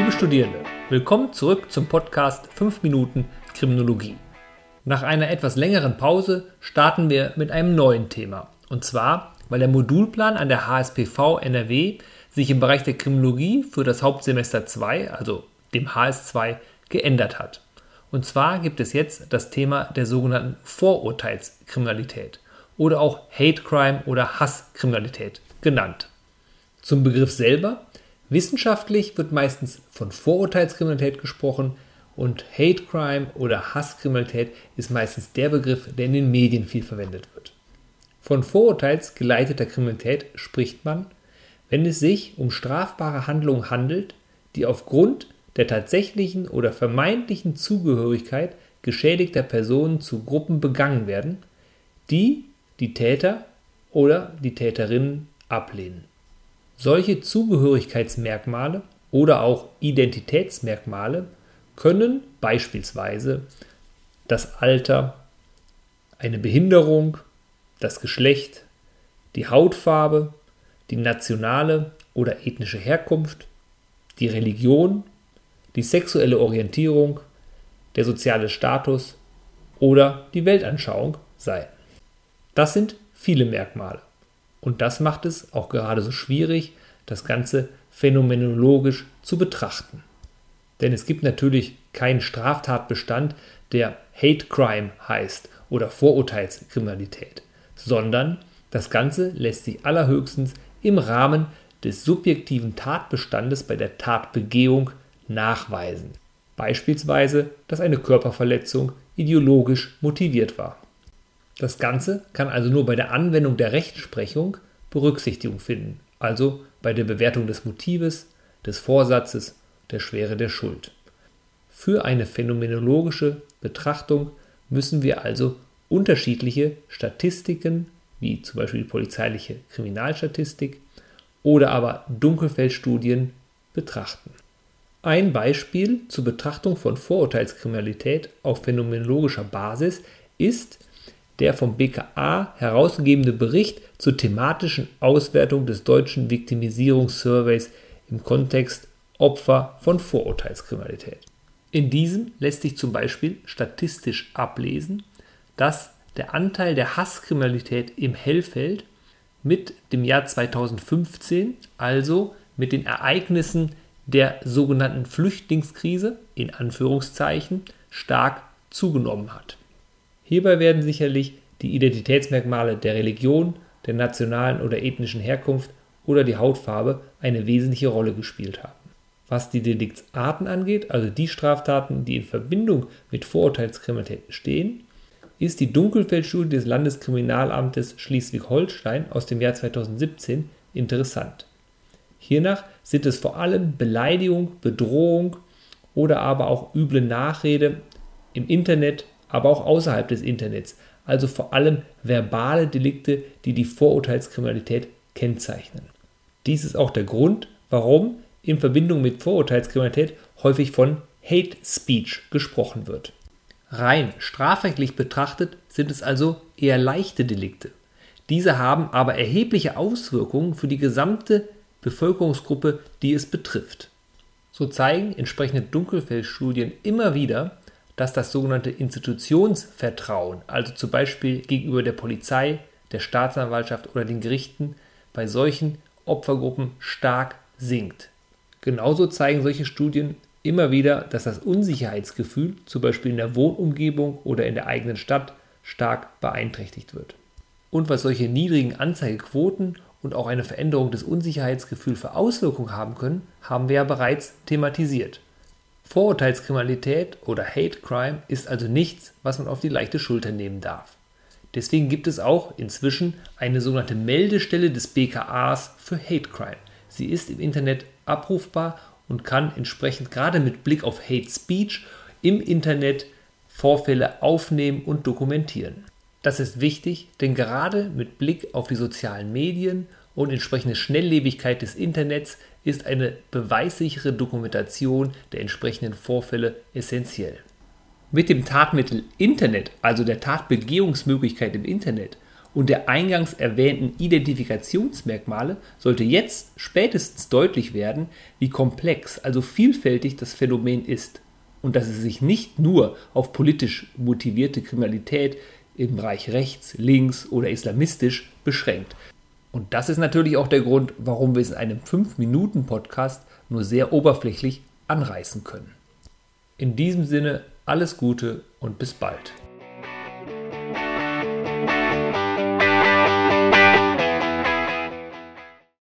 Liebe Studierende, willkommen zurück zum Podcast 5 Minuten Kriminologie. Nach einer etwas längeren Pause starten wir mit einem neuen Thema. Und zwar, weil der Modulplan an der HSPV NRW sich im Bereich der Kriminologie für das Hauptsemester 2, also dem HS2, geändert hat. Und zwar gibt es jetzt das Thema der sogenannten Vorurteilskriminalität oder auch Hate Crime oder Hasskriminalität genannt. Zum Begriff selber. Wissenschaftlich wird meistens von Vorurteilskriminalität gesprochen und Hate Crime oder Hasskriminalität ist meistens der Begriff, der in den Medien viel verwendet wird. Von vorurteilsgeleiteter Kriminalität spricht man, wenn es sich um strafbare Handlungen handelt, die aufgrund der tatsächlichen oder vermeintlichen Zugehörigkeit geschädigter Personen zu Gruppen begangen werden, die die Täter oder die Täterinnen ablehnen. Solche Zugehörigkeitsmerkmale oder auch Identitätsmerkmale können beispielsweise das Alter, eine Behinderung, das Geschlecht, die Hautfarbe, die nationale oder ethnische Herkunft, die Religion, die sexuelle Orientierung, der soziale Status oder die Weltanschauung sein. Das sind viele Merkmale. Und das macht es auch gerade so schwierig, das Ganze phänomenologisch zu betrachten. Denn es gibt natürlich keinen Straftatbestand, der Hate Crime heißt oder Vorurteilskriminalität, sondern das Ganze lässt sich allerhöchstens im Rahmen des subjektiven Tatbestandes bei der Tatbegehung nachweisen. Beispielsweise, dass eine Körperverletzung ideologisch motiviert war. Das Ganze kann also nur bei der Anwendung der Rechtsprechung Berücksichtigung finden, also bei der Bewertung des Motives, des Vorsatzes, der Schwere der Schuld. Für eine phänomenologische Betrachtung müssen wir also unterschiedliche Statistiken, wie zum Beispiel die polizeiliche Kriminalstatistik oder aber Dunkelfeldstudien, betrachten. Ein Beispiel zur Betrachtung von Vorurteilskriminalität auf phänomenologischer Basis ist der vom BKA herausgegebene Bericht zur thematischen Auswertung des deutschen Viktimisierungssurveys im Kontext Opfer von Vorurteilskriminalität. In diesem lässt sich zum Beispiel statistisch ablesen, dass der Anteil der Hasskriminalität im Hellfeld mit dem Jahr 2015, also mit den Ereignissen der sogenannten Flüchtlingskrise in Anführungszeichen, stark zugenommen hat. Hierbei werden sicherlich die Identitätsmerkmale der Religion, der nationalen oder ethnischen Herkunft oder die Hautfarbe eine wesentliche Rolle gespielt haben. Was die Deliktsarten angeht, also die Straftaten, die in Verbindung mit Vorurteilskriminalität stehen, ist die Dunkelfeldstudie des Landeskriminalamtes Schleswig-Holstein aus dem Jahr 2017 interessant. Hiernach sind es vor allem Beleidigung, Bedrohung oder aber auch üble Nachrede im Internet aber auch außerhalb des Internets, also vor allem verbale Delikte, die die Vorurteilskriminalität kennzeichnen. Dies ist auch der Grund, warum in Verbindung mit Vorurteilskriminalität häufig von Hate Speech gesprochen wird. Rein strafrechtlich betrachtet sind es also eher leichte Delikte. Diese haben aber erhebliche Auswirkungen für die gesamte Bevölkerungsgruppe, die es betrifft. So zeigen entsprechende Dunkelfeldstudien immer wieder, dass das sogenannte Institutionsvertrauen, also zum Beispiel gegenüber der Polizei, der Staatsanwaltschaft oder den Gerichten, bei solchen Opfergruppen stark sinkt. Genauso zeigen solche Studien immer wieder, dass das Unsicherheitsgefühl, zum Beispiel in der Wohnumgebung oder in der eigenen Stadt, stark beeinträchtigt wird. Und was solche niedrigen Anzeigequoten und auch eine Veränderung des Unsicherheitsgefühls für Auswirkungen haben können, haben wir ja bereits thematisiert. Vorurteilskriminalität oder Hate Crime ist also nichts, was man auf die leichte Schulter nehmen darf. Deswegen gibt es auch inzwischen eine sogenannte Meldestelle des BKAs für Hate Crime. Sie ist im Internet abrufbar und kann entsprechend gerade mit Blick auf Hate Speech im Internet Vorfälle aufnehmen und dokumentieren. Das ist wichtig, denn gerade mit Blick auf die sozialen Medien und entsprechende Schnelllebigkeit des Internets ist eine beweissichere Dokumentation der entsprechenden Vorfälle essentiell. Mit dem Tatmittel Internet, also der Tatbegehungsmöglichkeit im Internet und der eingangs erwähnten Identifikationsmerkmale sollte jetzt spätestens deutlich werden, wie komplex, also vielfältig das Phänomen ist und dass es sich nicht nur auf politisch motivierte Kriminalität im Bereich rechts, links oder islamistisch beschränkt. Und das ist natürlich auch der Grund, warum wir es in einem 5-Minuten-Podcast nur sehr oberflächlich anreißen können. In diesem Sinne alles Gute und bis bald.